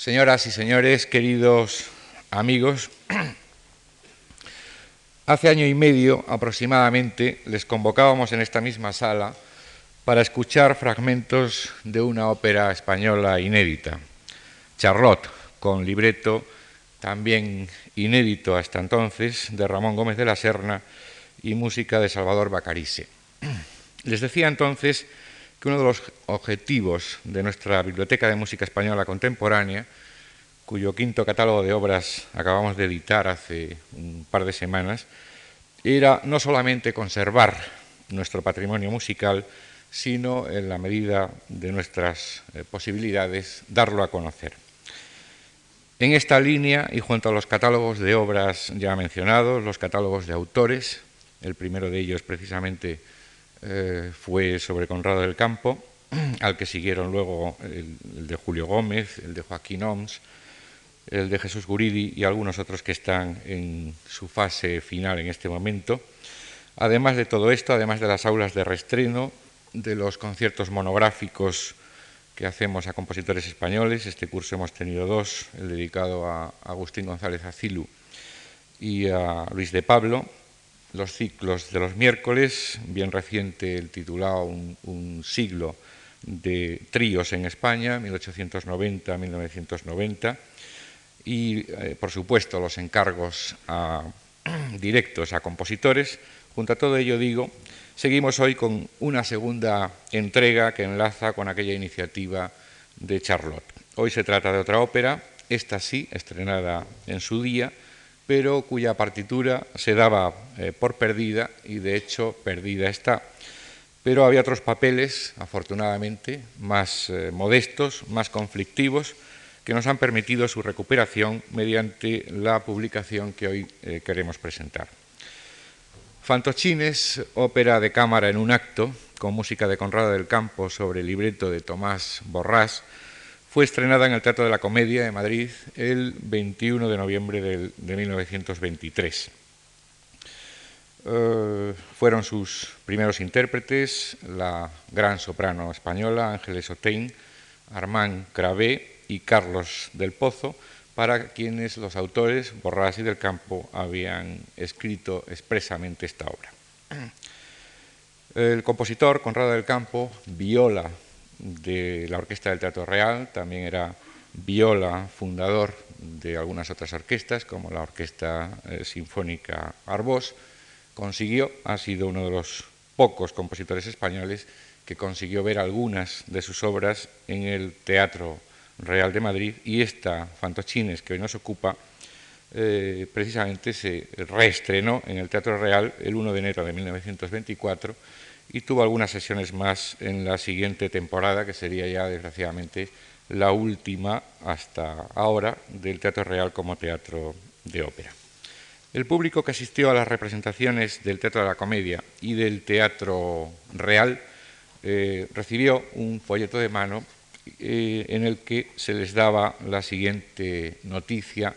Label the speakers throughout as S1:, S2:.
S1: Señoras y señores, queridos amigos, hace año y medio aproximadamente les convocábamos en esta misma sala para escuchar fragmentos de una ópera española inédita, Charlotte, con libreto también inédito hasta entonces de Ramón Gómez de la Serna y música de Salvador Bacarice. Les decía entonces que uno de los objetivos de nuestra Biblioteca de Música Española Contemporánea, cuyo quinto catálogo de obras acabamos de editar hace un par de semanas, era no solamente conservar nuestro patrimonio musical, sino en la medida de nuestras eh, posibilidades darlo a conocer. En esta línea, y junto a los catálogos de obras ya mencionados, los catálogos de autores, el primero de ellos precisamente eh, fue sobre Conrado del Campo, al que siguieron luego el, de Julio Gómez, el de Joaquín Oms, el de Jesús Guridi y algunos otros que están en su fase final en este momento. Además de todo esto, además de las aulas de restreno, de los conciertos monográficos que hacemos a compositores españoles. Este curso hemos tenido dos, el dedicado a Agustín González Acilu y a Luis de Pablo. Los ciclos de los miércoles, bien reciente el titulado Un, siglo de tríos en España, 1890-1990, y eh, por supuesto los encargos directos a compositores. Junto a todo ello digo Seguimos hoy con una segunda entrega que enlaza con aquella iniciativa de Charlotte. Hoy se trata de otra ópera, esta sí, estrenada en su día, pero cuya partitura se daba eh, por perdida y de hecho perdida está. Pero había otros papeles, afortunadamente, más eh, modestos, más conflictivos, que nos han permitido su recuperación mediante la publicación que hoy eh, queremos presentar. Fantochines, ópera de cámara en un acto, con música de Conrado del Campo sobre el libreto de Tomás Borrás, fue estrenada en el Teatro de la Comedia de Madrid el 21 de noviembre de 1923. Eh, fueron sus primeros intérpretes la gran soprano española Ángeles Otein, Armand Cravé y Carlos del Pozo, para quienes los autores, Borrás y del Campo, habían escrito expresamente esta obra. El compositor, Conrado del Campo, viola de la Orquesta del Teatro Real, también era viola fundador de algunas otras orquestas, como la Orquesta eh, Sinfónica Arbós, consiguió, ha sido uno de los pocos compositores españoles que consiguió ver algunas de sus obras en el Teatro Real de Madrid y esta Fantochines que hoy nos ocupa eh, precisamente se reestrenó en el Teatro Real el 1 de enero de 1924 y tuvo algunas sesiones más en la siguiente temporada, que sería ya desgraciadamente la última hasta ahora del Teatro Real como teatro de ópera. El público que asistió a las representaciones del Teatro de la Comedia y del Teatro Real eh, recibió un folleto de mano eh, en el que se les daba la siguiente noticia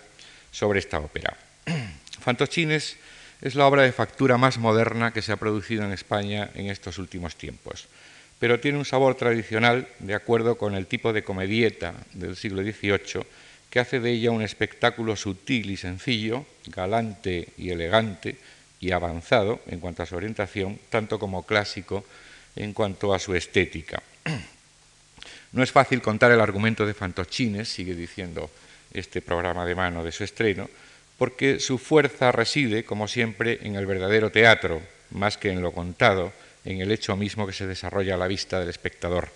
S1: sobre esta ópera. Fantochines es la obra de factura más moderna que se ha producido en España en estos últimos tiempos, pero tiene un sabor tradicional de acuerdo con el tipo de comedieta del siglo XVIII que hace de ella un espectáculo sutil y sencillo, galante y elegante y avanzado en cuanto a su orientación, tanto como clásico en cuanto a su estética. No es fácil contar el argumento de Fantochines, sigue diciendo este programa de mano de su estreno, porque su fuerza reside, como siempre, en el verdadero teatro, más que en lo contado, en el hecho mismo que se desarrolla a la vista del espectador.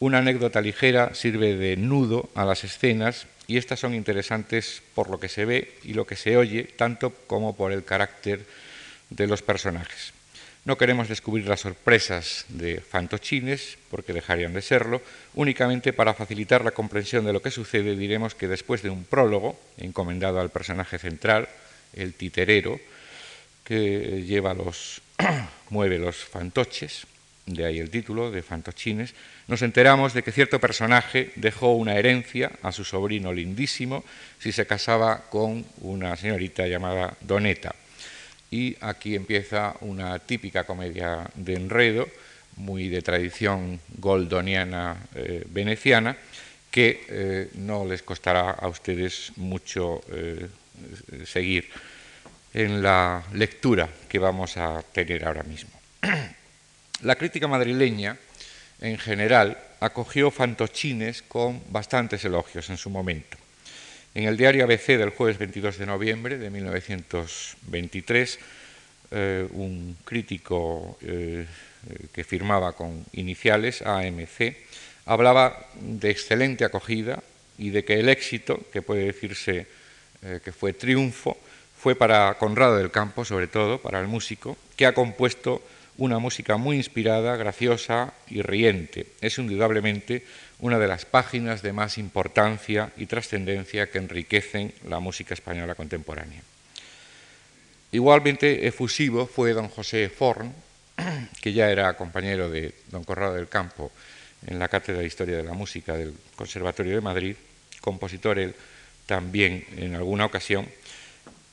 S1: Una anécdota ligera sirve de nudo a las escenas y estas son interesantes por lo que se ve y lo que se oye, tanto como por el carácter de los personajes. No queremos descubrir las sorpresas de fantochines, porque dejarían de serlo. Únicamente para facilitar la comprensión de lo que sucede, diremos que después de un prólogo encomendado al personaje central, el titerero, que lleva los, mueve los fantoches, de ahí el título de Fantochines, nos enteramos de que cierto personaje dejó una herencia a su sobrino lindísimo si se casaba con una señorita llamada Doneta y aquí empieza una típica comedia de enredo, muy de tradición goldoniana eh, veneciana, que eh, no les costará a ustedes mucho eh, seguir en la lectura que vamos a tener ahora mismo. La crítica madrileña, en general, acogió fantochines con bastantes elogios en su momento. En el diario ABC del jueves 22 de noviembre de 1923, eh, un crítico eh, que firmaba con iniciales AMC hablaba de excelente acogida y de que el éxito, que puede decirse eh, que fue triunfo, fue para Conrado del Campo, sobre todo, para el músico, que ha compuesto una música muy inspirada, graciosa y riente. Es indudablemente una de las páginas de más importancia y trascendencia que enriquecen la música española contemporánea. Igualmente efusivo fue don José Forn, que ya era compañero de don Corrado del Campo en la Cátedra de Historia de la Música del Conservatorio de Madrid, compositor él también en alguna ocasión,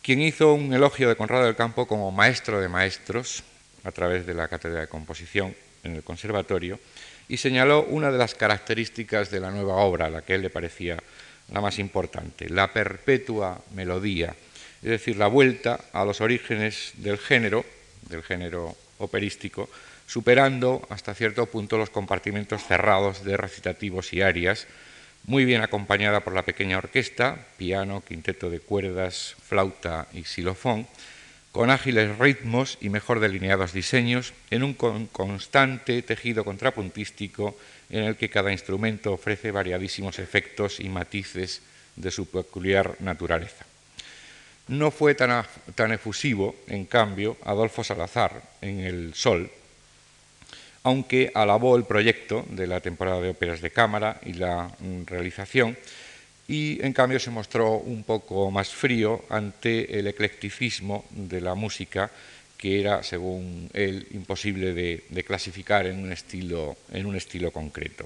S1: quien hizo un elogio de Conrado del Campo como maestro de maestros a través de la Cátedra de Composición en el Conservatorio y señaló una de las características de la nueva obra, la que él le parecía la más importante, la perpetua melodía, es decir, la vuelta a los orígenes del género, del género operístico, superando hasta cierto punto los compartimentos cerrados de recitativos y arias, muy bien acompañada por la pequeña orquesta, piano, quinteto de cuerdas, flauta y xilofón, con ágiles ritmos y mejor delineados diseños, en un constante tejido contrapuntístico en el que cada instrumento ofrece variadísimos efectos y matices de su peculiar naturaleza. No fue tan, tan efusivo, en cambio, Adolfo Salazar en El Sol, aunque alabó el proyecto de la temporada de óperas de cámara y la mm, realización, y en cambio se mostró un poco más frío ante el eclecticismo de la música que era, según él, imposible de, clasificar en un estilo, en un estilo concreto.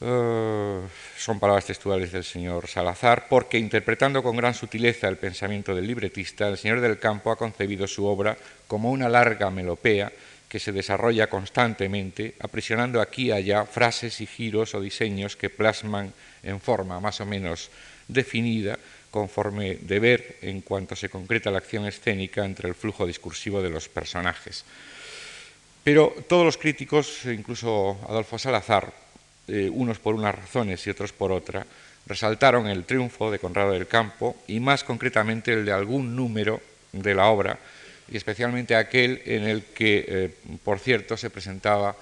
S1: Eh, son palabras textuales del señor Salazar, porque interpretando con gran sutileza el pensamiento del libretista, el señor del campo ha concebido su obra como una larga melopea que se desarrolla constantemente, aprisionando aquí y allá frases y giros o diseños que plasman en forma más o menos definida, conforme deber en cuanto se concreta la acción escénica entre el flujo discursivo de los personajes. Pero todos los críticos, incluso Adolfo Salazar, eh, unos por unas razones y otros por otra, resaltaron el triunfo de Conrado del Campo y más concretamente el de algún número de la obra, y especialmente aquel en el que, eh, por cierto, se presentaba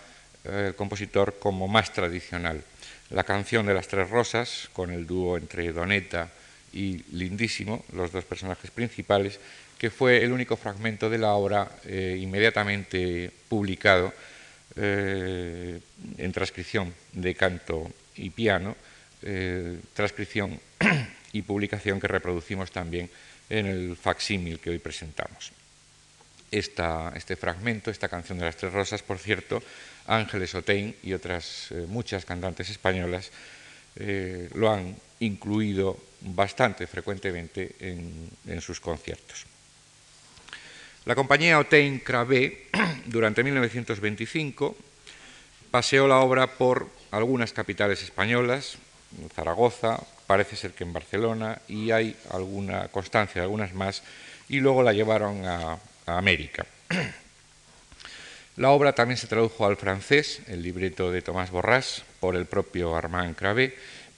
S1: eh, el compositor como más tradicional la canción de las Tres Rosas, con el dúo entre Doneta y Lindísimo, los dos personajes principales, que fue el único fragmento de la obra eh, inmediatamente publicado eh, en transcripción de canto y piano, eh, transcripción y publicación que reproducimos también en el facsímil que hoy presentamos. este fragmento, esta canción de las Tres Rosas, por cierto, Ángeles Otein y otras eh, muchas cantantes españolas eh, lo han incluido bastante frecuentemente en, sus conciertos. La compañía Otein Cravé, durante 1925, paseó la obra por algunas capitales españolas, Zaragoza, parece ser que en Barcelona, y hay alguna constancia algunas más, y luego la llevaron a, a América. La obra también se tradujo al francés, el libreto de Tomás Borrás, por el propio Armand Cravé,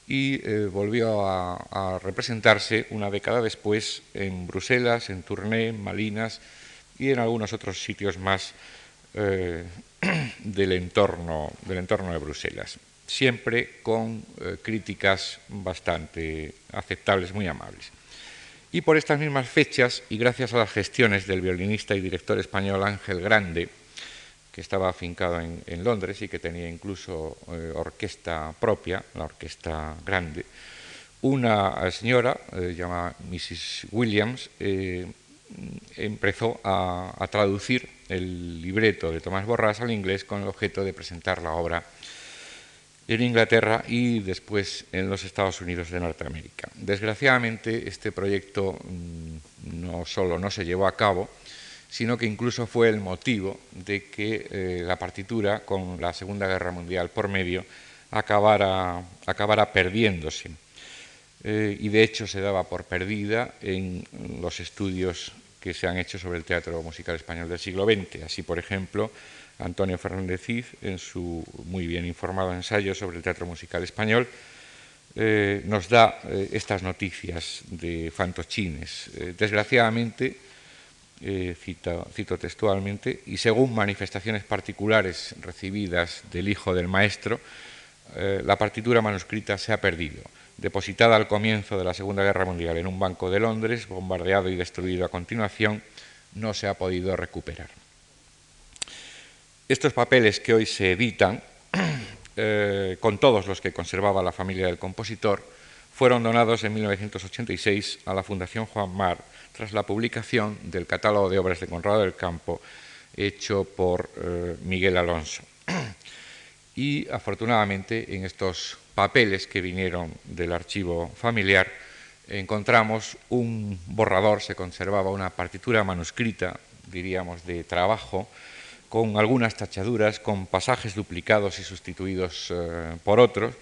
S1: y eh, volvió a, representarse una década después en Bruselas, en Tournai, en Malinas y en algunos otros sitios más eh, del, entorno, del entorno de Bruselas, siempre con eh, críticas bastante aceptables, muy amables. Y por estas mismas fechas, y gracias a las gestiones del violinista y director español Ángel Grande, que estaba afincado en, Londres y que tenía incluso eh, orquesta propia, la orquesta grande. Una señora, eh, llamada Mrs. Williams, eh, empezó a, a, traducir el libreto de Tomás Borrás al inglés con el objeto de presentar la obra en Inglaterra y después en los Estados Unidos de Norteamérica. Desgraciadamente, este proyecto mm, no solo no se llevó a cabo, sino que incluso fue el motivo de que eh, la partitura, con la Segunda Guerra Mundial por medio, acabara, acabara perdiéndose. Eh, y de hecho se daba por perdida en los estudios que se han hecho sobre el teatro musical español del siglo XX. Así, por ejemplo, Antonio Fernández Cid, en su muy bien informado ensayo sobre el teatro musical español, eh, nos da estas noticias de fantochines. desgraciadamente, cito, cito, textualmente, y según manifestaciones particulares recibidas del hijo del maestro, la partitura manuscrita se ha perdido depositada al comienzo de la Segunda Guerra Mundial en un banco de Londres, bombardeado y destruido a continuación, no se ha podido recuperar. Estos papeles que hoy se editan, eh, con todos los que conservaba la familia del compositor, fueron donados en 1986 a la Fundación Juan Mar tras la publicación del catálogo de obras de Conrado del Campo hecho por eh, Miguel Alonso. Y afortunadamente en estos papeles que vinieron del archivo familiar, encontramos un borrador, se conservaba una partitura manuscrita, diríamos, de trabajo, con algunas tachaduras, con pasajes duplicados y sustituidos eh, por otros,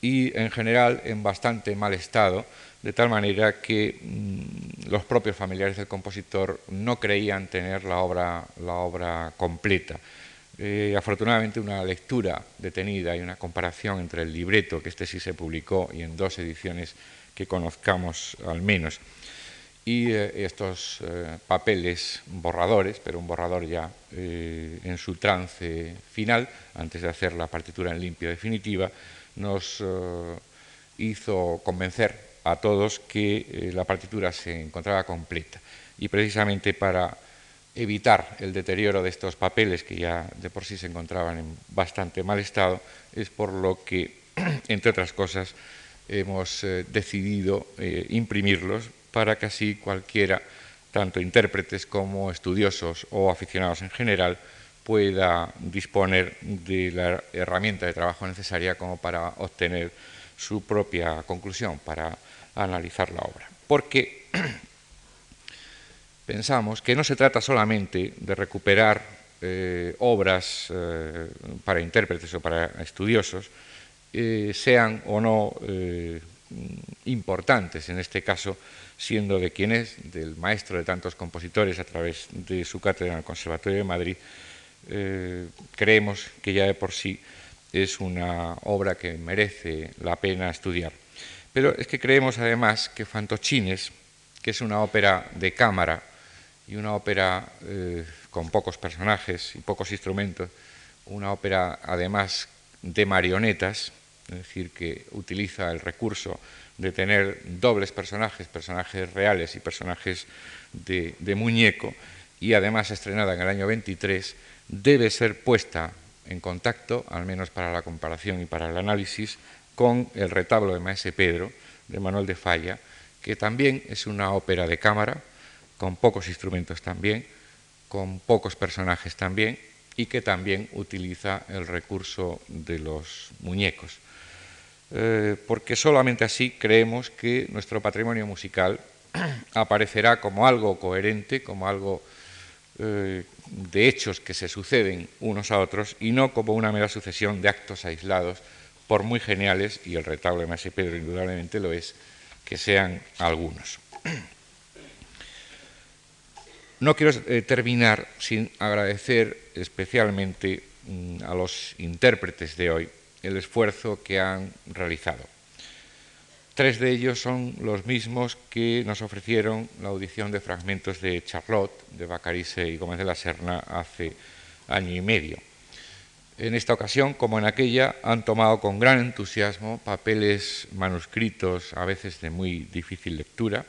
S1: y en general en bastante mal estado, de tal manera que mm, los propios familiares del compositor no creían tener la obra, la obra completa. Eh, afortunadamente una lectura detenida y una comparación entre el libreto, que este sí se publicó, y en dos ediciones que conozcamos al menos, y eh, estos eh, papeles borradores, pero un borrador ya en su trance final, antes de hacer la partitura en limpio definitiva, nos hizo convencer a todos que la partitura se encontraba completa. Y precisamente para evitar el deterioro de estos papeles que ya de por sí se encontraban en bastante mal estado, es por lo que, entre otras cosas, hemos eh, decidido eh, imprimirlos para que así cualquiera, tanto intérpretes como estudiosos o aficionados en general, pueda disponer de la herramienta de trabajo necesaria como para obtener su propia conclusión, para analizar la obra. Porque pensamos que no se trata solamente de recuperar eh, obras eh, para intérpretes o para estudiosos, eh, sean o no importantes, en este caso, siendo de quien es, del maestro de tantos compositores a través de su cátedra en el Conservatorio de Madrid, creemos que ya de por sí es una obra que merece la pena estudiar. Pero es que creemos además que Fantochines, que es una ópera de cámara, y una ópera eh, con pocos personajes y pocos instrumentos, una ópera además de marionetas, es decir, que utiliza el recurso de tener dobles personajes, personajes reales y personajes de, de muñeco, y además estrenada en el año 23, debe ser puesta en contacto, al menos para la comparación y para el análisis, con el retablo de Maese Pedro, de Manuel de Falla, que también es una ópera de cámara, con pocos instrumentos también, con pocos personajes también, y que también utiliza el recurso de los muñecos. Eh, porque solamente así creemos que nuestro patrimonio musical aparecerá como algo coherente, como algo eh, de hechos que se suceden unos a otros y no como una mera sucesión de actos aislados, por muy geniales, y el retablo de Maese Pedro indudablemente lo es, que sean algunos. No quiero eh, terminar sin agradecer especialmente mm, a los intérpretes de hoy el esfuerzo que han realizado. Tres de ellos son los mismos que nos ofrecieron la audición de fragmentos de Charlotte, de Bacarice y Gómez de la Serna hace año y medio. En esta ocasión, como en aquella, han tomado con gran entusiasmo papeles manuscritos, a veces de muy difícil lectura,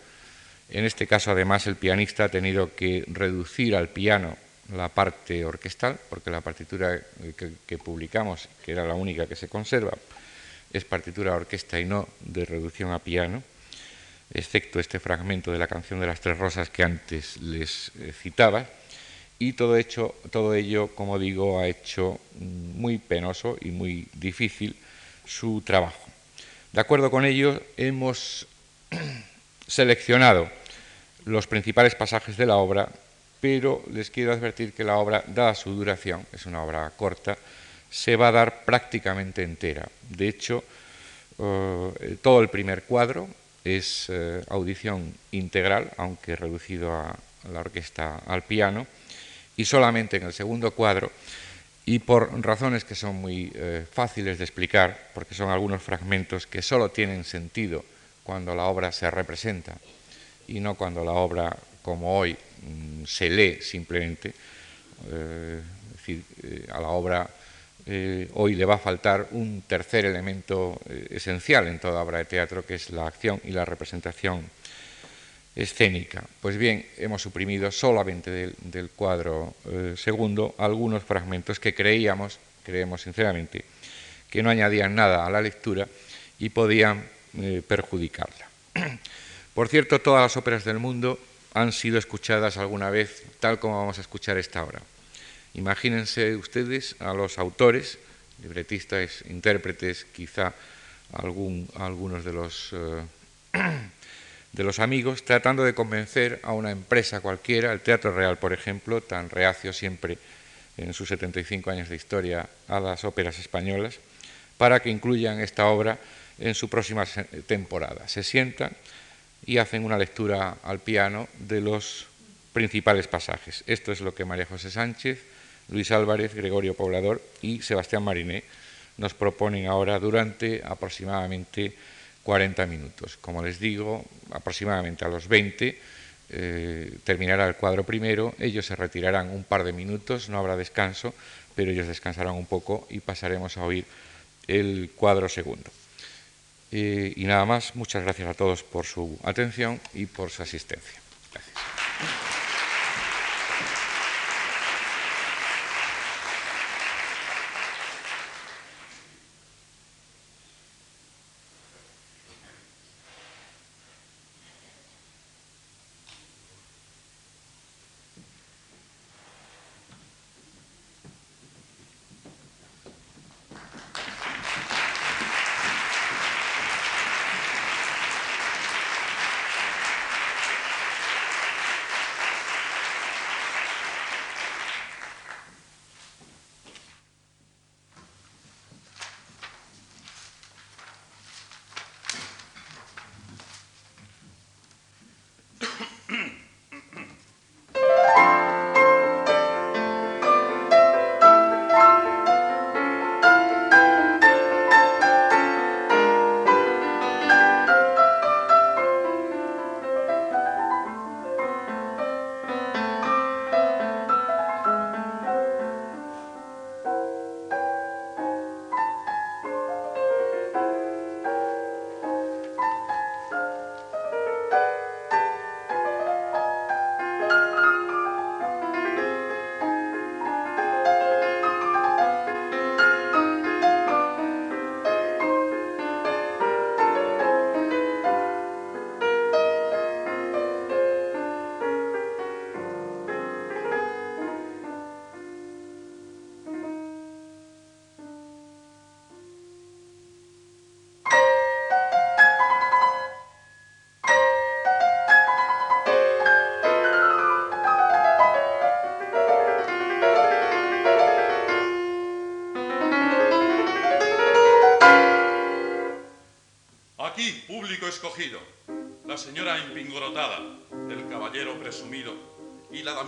S1: en este caso, además, el pianista ha tenido que reducir al piano la parte orquestal, porque la partitura que, publicamos, que era la única que se conserva, es partitura orquesta y no de reducción a piano, excepto este fragmento de la canción de las Tres Rosas que antes les eh, citaba. Y todo, hecho, todo ello, como digo, ha hecho muy penoso y muy difícil su trabajo. De acuerdo con ello, hemos seleccionado los principales pasajes de la obra, pero les quiero advertir que la obra, dada su duración, es una obra corta, se va a dar prácticamente entera. De hecho, eh, todo el primer cuadro es eh, audición integral, aunque reducido a la orquesta al piano, y solamente en el segundo cuadro, y por razones que son muy eh, fáciles de explicar, porque son algunos fragmentos que solo tienen sentido cuando la obra se representa y no cuando la obra, como hoy, mm, se lee simplemente, es decir, a la obra eh, hoy le va a faltar un tercer elemento eh, esencial en toda obra de teatro, que es la acción y la representación escénica. Pues bien, hemos suprimido solamente del, cuadro eh, segundo algunos fragmentos que creíamos, creemos sinceramente, que no añadían nada a la lectura y podían perjudicarla. Por cierto, todas las óperas del mundo han sido escuchadas alguna vez, tal como vamos a escuchar esta obra. Imagínense ustedes a los autores, libretistas, intérpretes, quizá algunos de los, eh, de los amigos, tratando de convencer a una empresa cualquiera, el Teatro Real, por ejemplo, tan reacio siempre en sus 75 años de historia a las óperas españolas, para que incluyan esta obra en su próxima temporada. Se sientan y hacen una lectura al piano de los principales pasajes. Esto es lo que María José Sánchez Luis Álvarez, Gregorio Poblador y Sebastián Mariné nos proponen ahora durante aproximadamente 40 minutos. Como les digo, aproximadamente a los 20 eh, terminará el cuadro primero, ellos se retirarán un par de minutos, no habrá descanso, pero ellos descansarán un poco y pasaremos a oír el cuadro segundo. Eh, y nada más, muchas gracias a todos por su atención y por su asistencia. Gracias.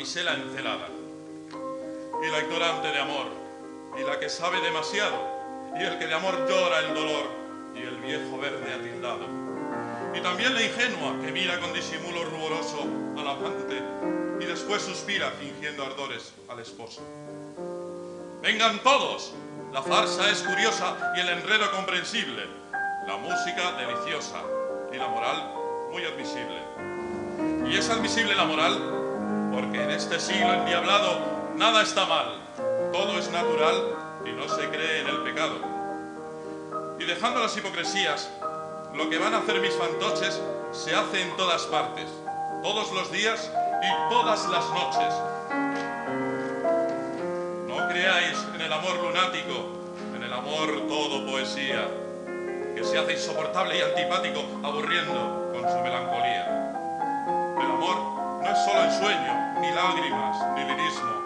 S2: Damisela encelada, y la ignorante de amor, y la que sabe demasiado, y el que de amor llora el dolor, y el viejo verde atildado, y también la ingenua que mira con disimulo ruboroso al amante y después suspira fingiendo ardores al esposo. Vengan todos, la farsa es curiosa y el enredo comprensible, la música deliciosa, y la moral muy admisible. Y es admisible la moral porque en este siglo endiablado nada está mal, todo es natural y no se cree en el pecado. Y dejando las hipocresías, lo que van a hacer mis fantoches se hace en todas partes, todos los días y todas las noches. No creáis en el amor lunático, en el amor todo poesía se hace insoportable y antipático, aburriendo con su melancolía. El amor no es solo ensueño, ni lágrimas, ni lirismo.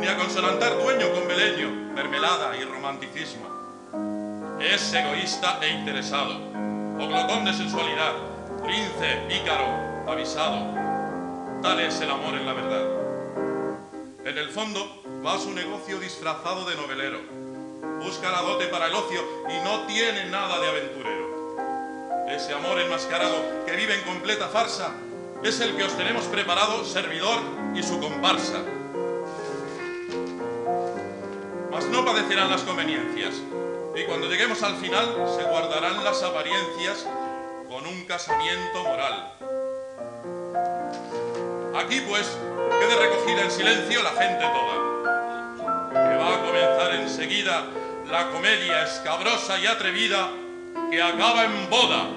S3: ni a consonantar dueño con beleño, mermelada y romanticismo. Es egoísta e interesado, o glotón de sensualidad, lince, pícaro, avisado. Tal es el amor en la verdad. En el fondo va a su negocio disfrazado de novelero. Busca la dote para el ocio y no tiene nada de aventurero. Ese amor enmascarado que vive en completa farsa es el que os tenemos preparado, servidor y su comparsa. Mas no padecerán las conveniencias, y cuando lleguemos al final se guardarán las apariencias con un casamiento moral. Aquí pues quede recogida en silencio la gente toda, que va a comenzar enseguida la comedia escabrosa y atrevida que acaba en boda.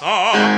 S3: 上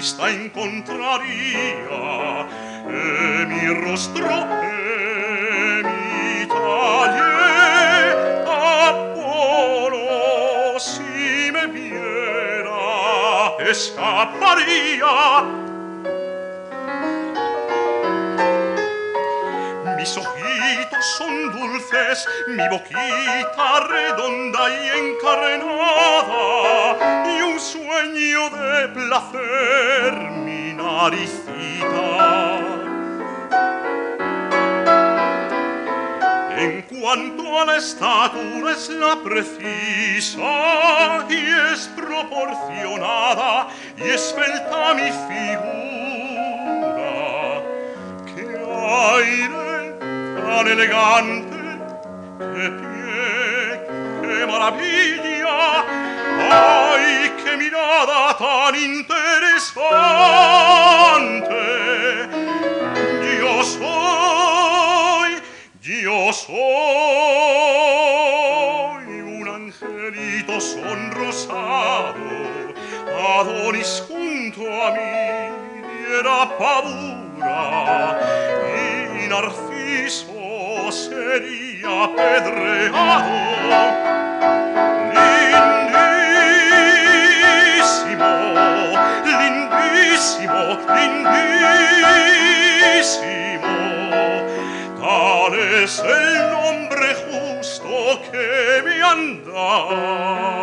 S4: vista mi rostro mi talle Apolo si me viera escaparía. Mis ojitos
S3: son dulces mi boquita redonda
S4: y encarnada sueño de placer mi naricita. En cuanto a la estatura es la precisa y es proporcionada y esbelta mi figura. ¡Qué aire tan elegante! ¡Qué pie! ¡Qué maravilla! ¡Ay, mirada tan interesante Io soy, io soy un angelito sonrosado Adonis junto a
S3: mí diera paura.
S4: Y Narciso sería apedreado bellissimo, lindísimo. Tal es el nombre justo
S5: que me han dado.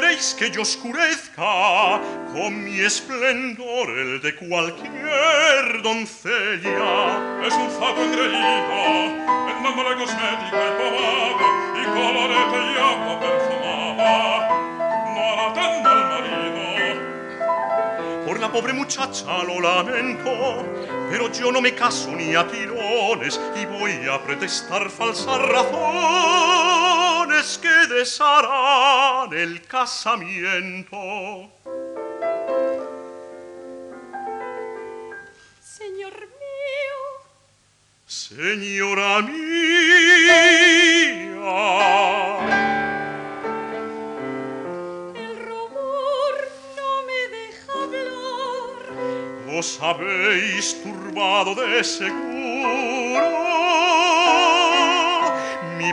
S5: queréis que yo oscurezca con mi esplendor el de cualquier doncella?
S3: Es un fato engreído, el nombre cosmético y pomada, y colorete y agua perfumada, no hará tan mal marido.
S5: Por la
S3: pobre muchacha lo lamento, pero yo no me caso ni a tirones y voy a pretestar falsa razón que desharán el casamiento.
S4: Señor mío,
S3: Señora mía.
S4: el rumor no me deja hablar.
S3: Os habéis turbado de seguro mi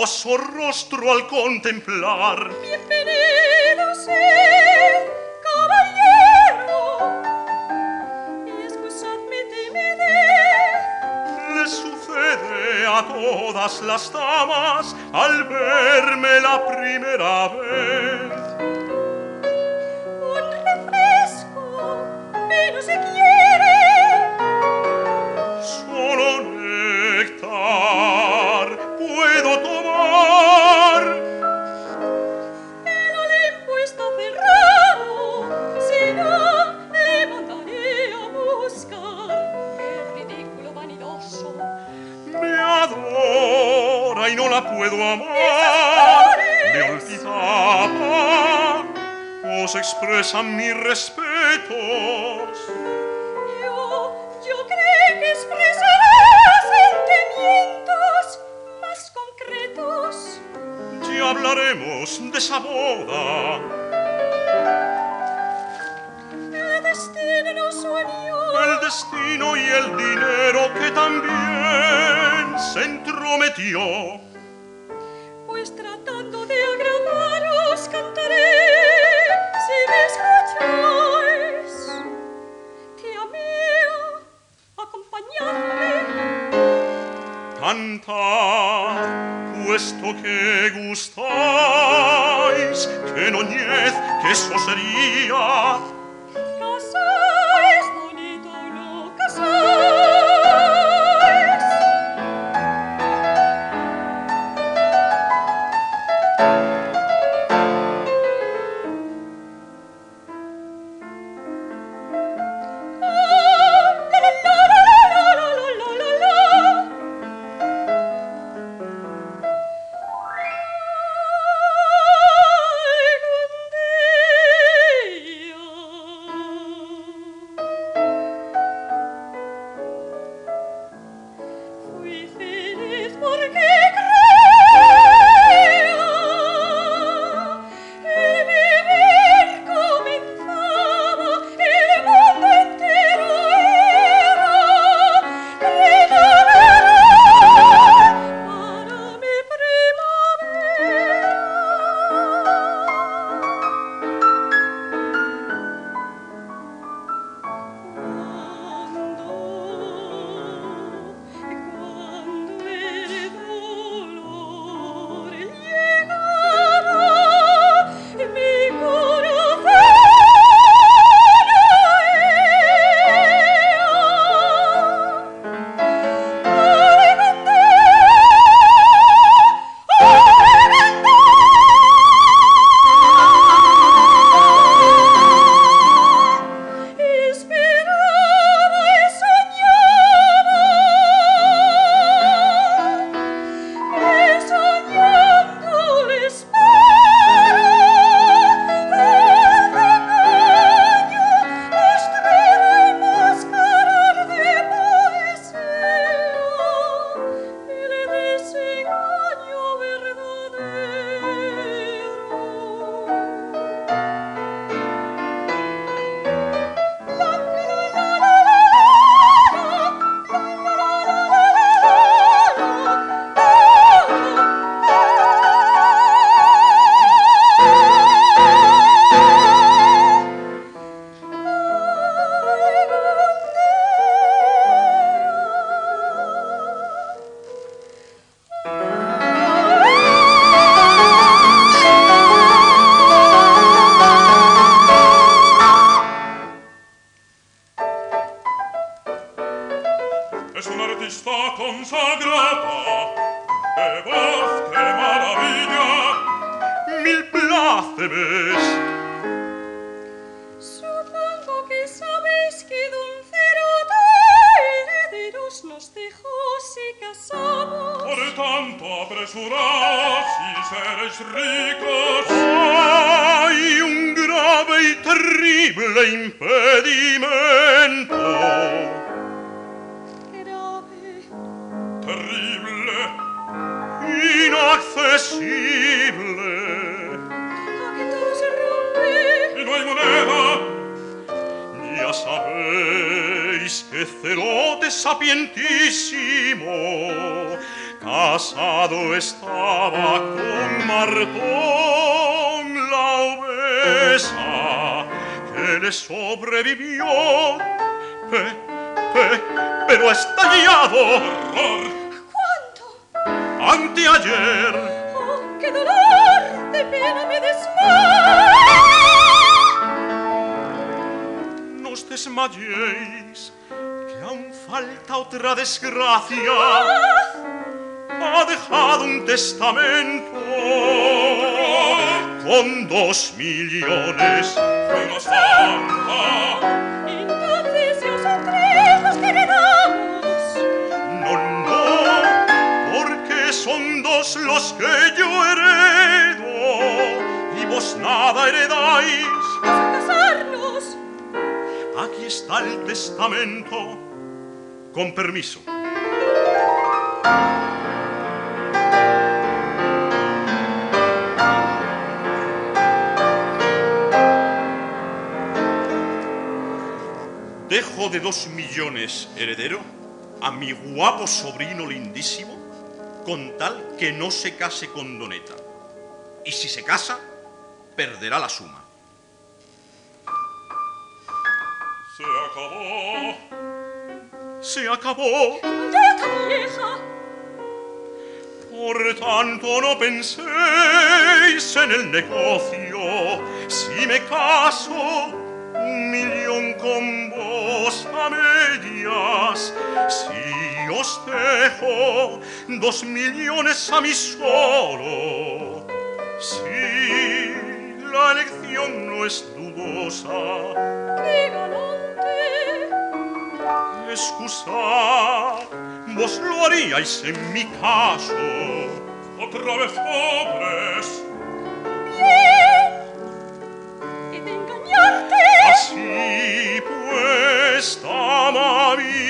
S3: precioso rostro al contemplar.
S4: Bienvenido sed, caballero, y excusad mi timidez.
S3: Le sucede a todas las damas al verme la primera vez. Expresan mis respetos.
S4: Yo, yo creí que expresará sentimientos más concretos.
S3: Ya hablaremos de esa boda.
S4: El destino nos unió.
S3: El destino y el dinero que también se entrometió.
S2: Enrico
S4: c'hai un grave e terribile impedimento
S3: Grave?
S2: Terribile
S4: Inaccessibile
S3: Ma che toro si rompe?
S2: E noi moneta
S4: Ya sabeis che zelote sapientissimo casado estaba con Martón la obesa que le sobrevivió. Pe- pe- pero ha estallado
S2: Horror.
S3: ¿Cuánto?
S4: anteayer.
S3: Oh, qué dolor de pena me desmaya.
S4: No os desmayéis, que aún falta otra desgracia. Ha dejado un testamento con dos millones.
S2: Una santa.
S3: Entonces si os entregas que heredamos.
S4: No, no, porque son dos los que yo heredo y vos nada heredáis.
S3: Vamos a casarnos.
S4: Aquí está el testamento. Con permiso. Dejo de dos millones heredero a mi guapo sobrino lindísimo con tal que no se case con Doneta. Y si se casa, perderá la suma.
S2: Se acabó.
S4: Se acabó.
S3: Vieja.
S4: Por tanto no penséis en el negocio. Si me caso, un millón con vos Si os dejo dos millones a mí solo. Si la elección no es dudosa.
S3: Qué galante.
S4: Excusad, vos lo haríais en mi caso.
S2: Otra vez pobres.
S3: Bien. He de engañarte.
S4: Así pues, dama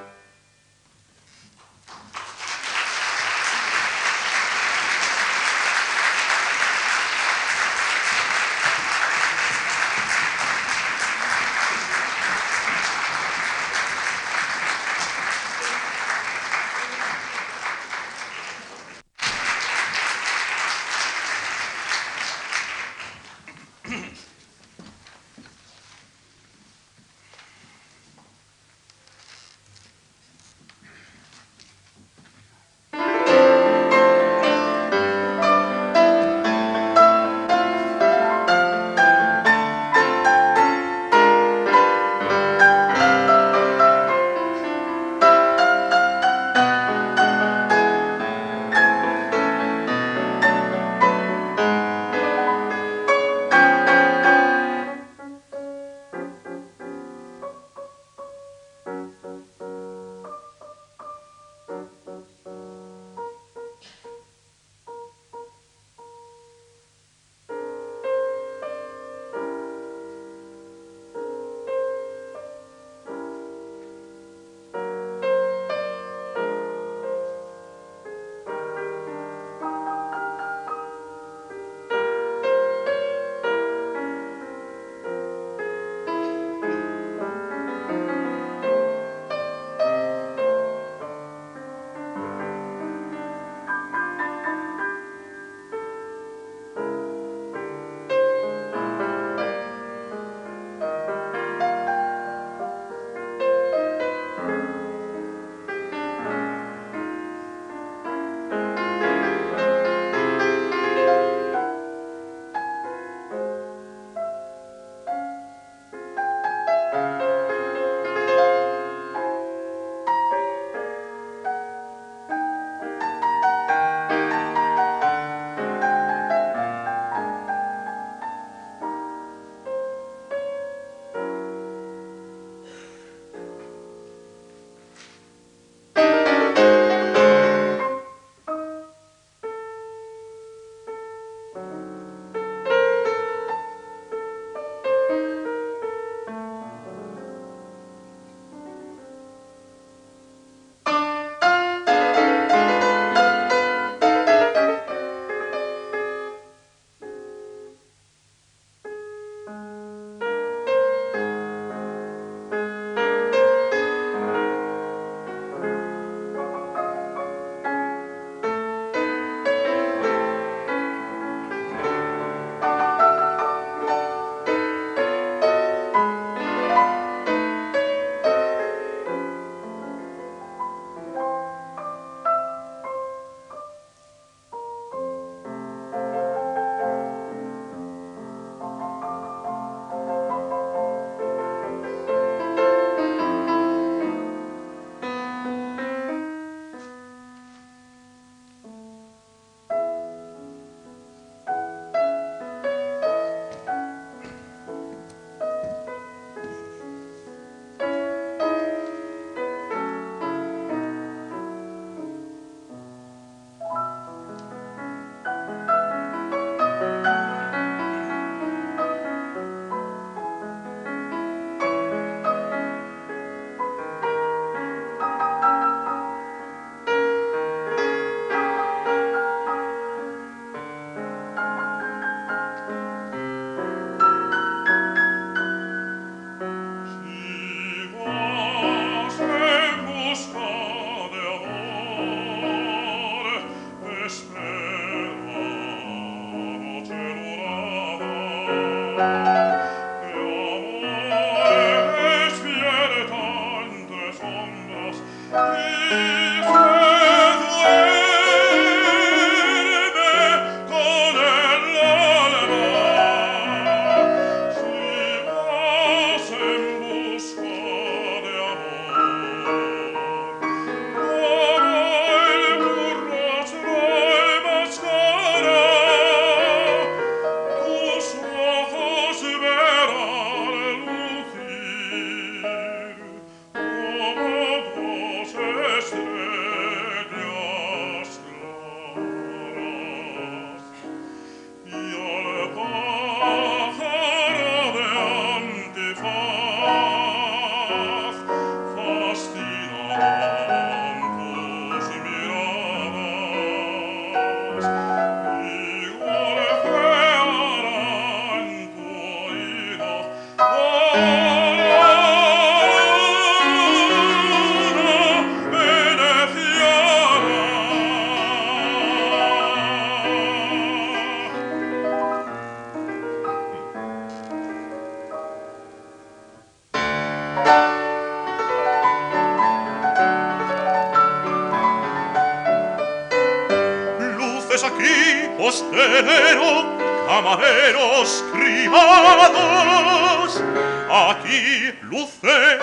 S4: los criados aquí luces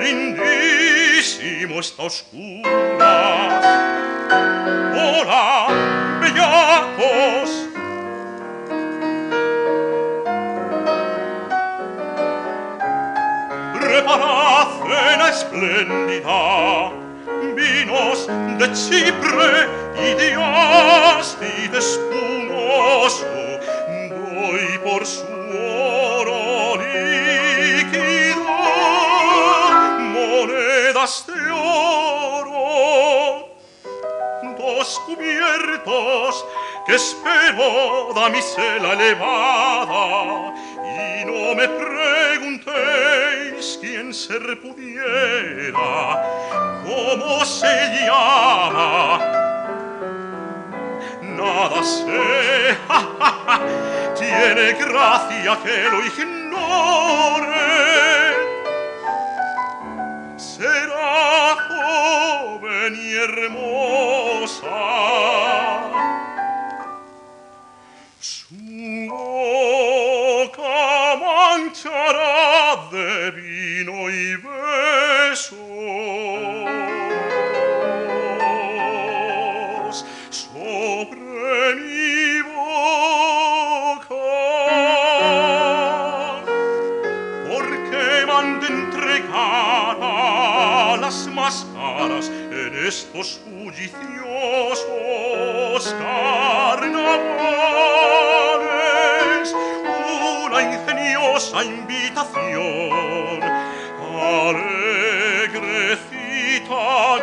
S4: lindísimo está oscuras. Hola bellacos. Preparad cena espléndida vinos de Chipre y de Asti de Espunos por su oro líquido monedas de oro, dos cubiertos que espero damisela elevada y no me preguntéis quién ser pudiera, cómo se llama. Nada sé, tiene gracia que lo ignore. Será joven y hermosa. Su boca manchará de vino y besos. sos judiciosos carnavales una ingeniosa invitación. Alegre cita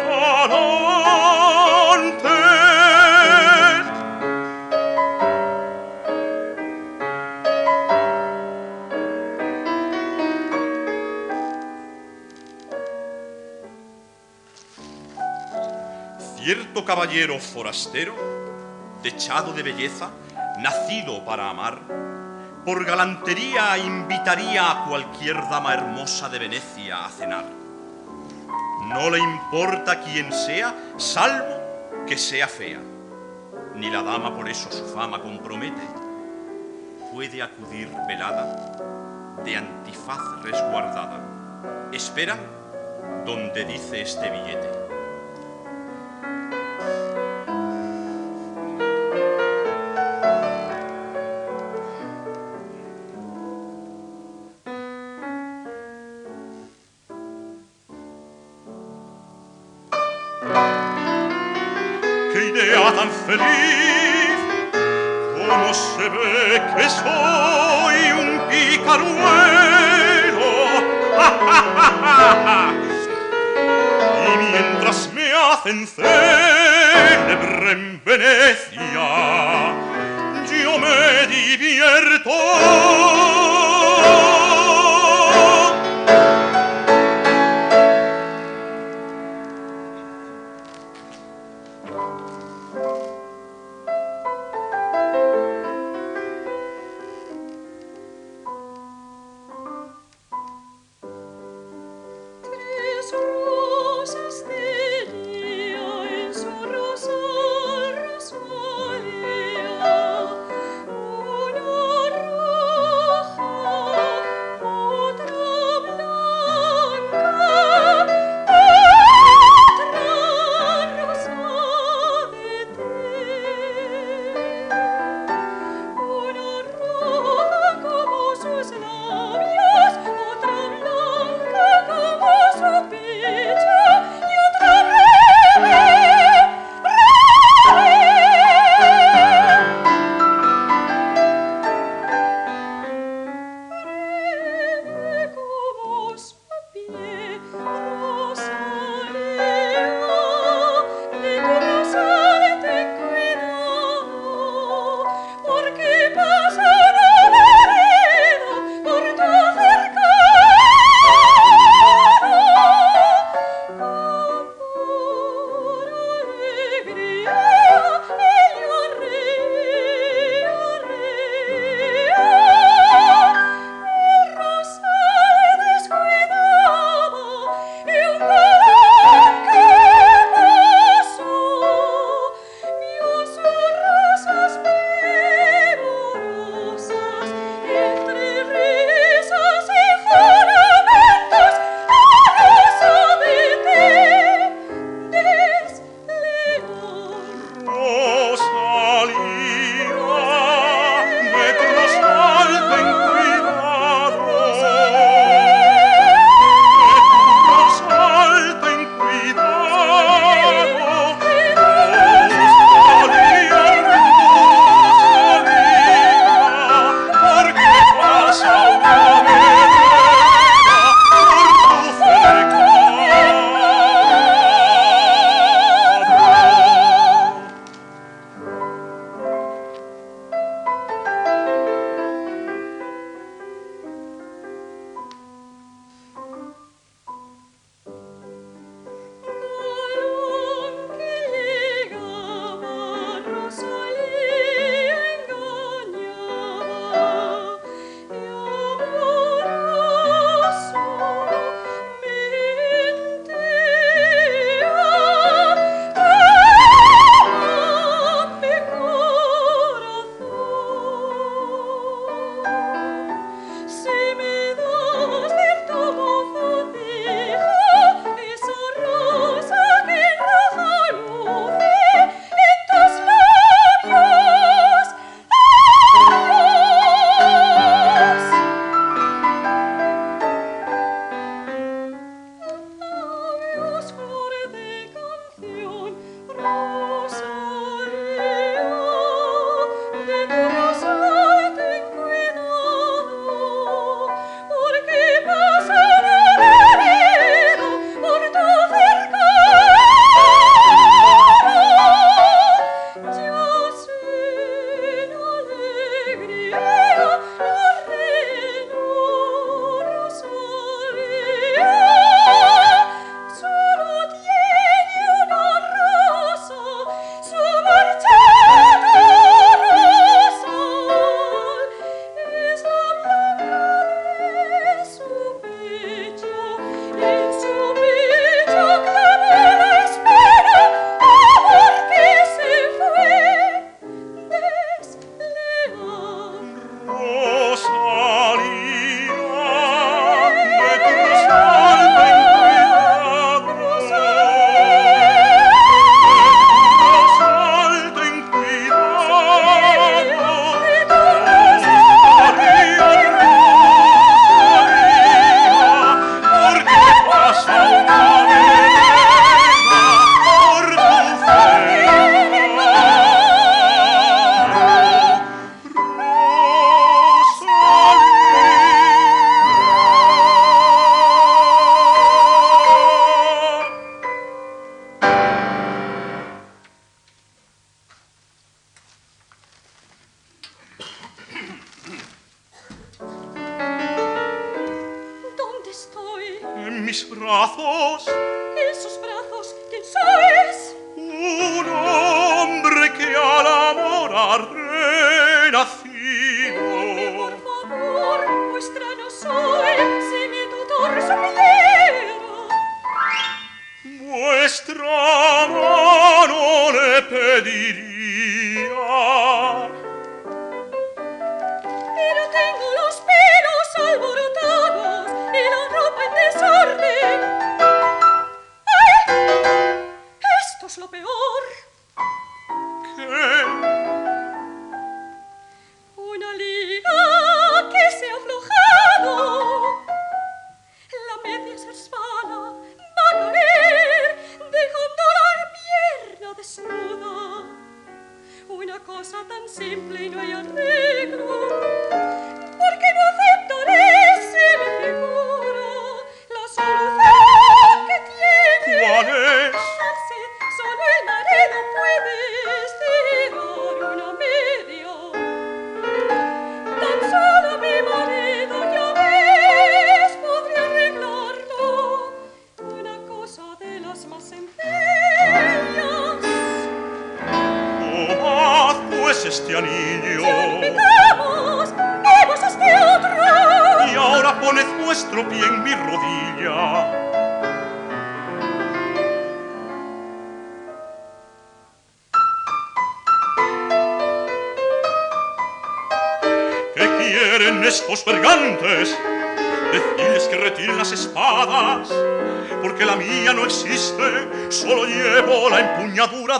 S4: caballero forastero, dechado de belleza, nacido para amar, por galantería invitaría a cualquier dama hermosa de Venecia a cenar. No le importa quién sea, salvo que sea fea. Ni la dama por eso su fama compromete. Puede acudir velada, de antifaz resguardada. Espera donde dice este billete.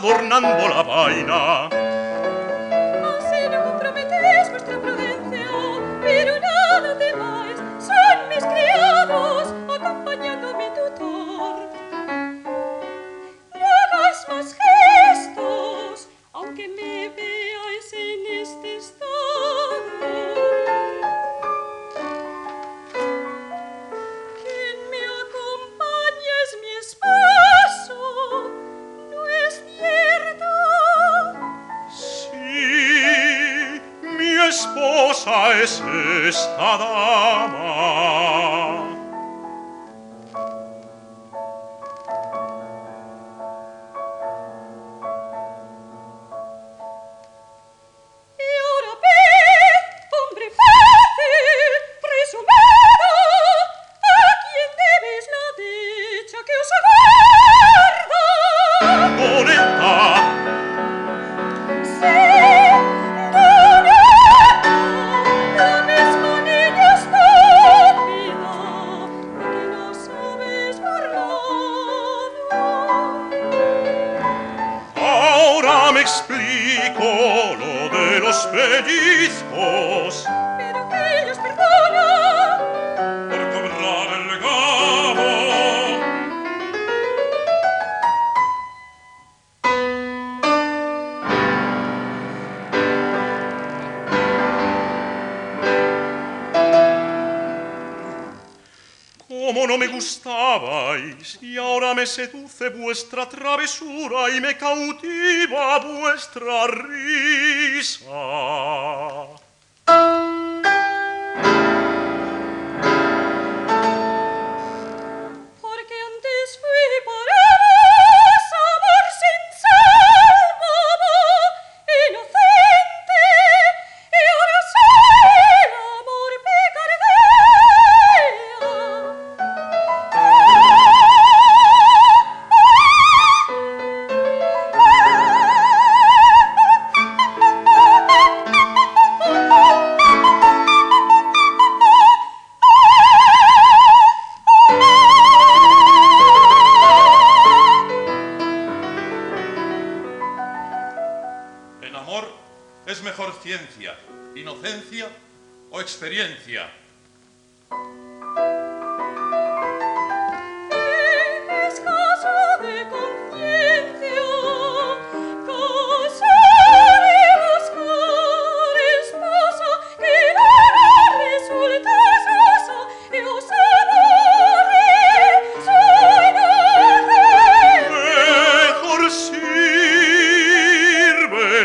S3: adornando la vaina.
S4: me
S3: seduce vuestra travesura y me cautiva vuestra risa.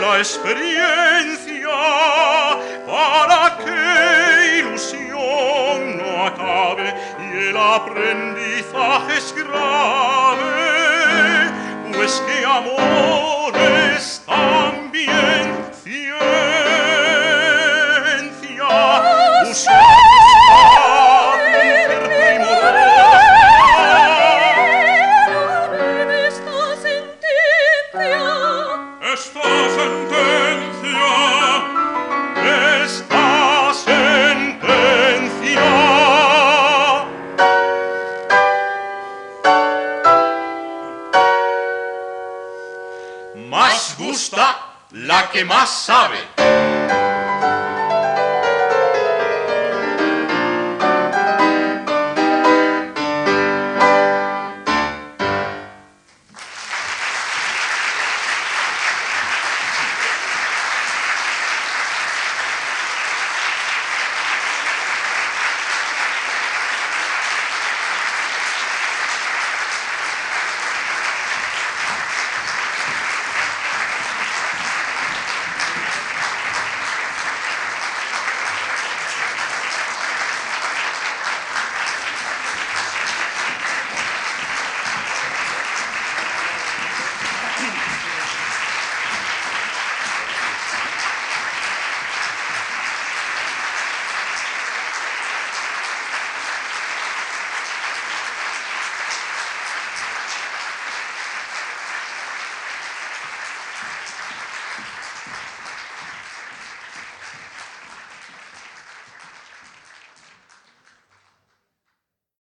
S3: la experiencia, para que ilusión
S4: no acabe y el aprendizaje es grave, pues que amor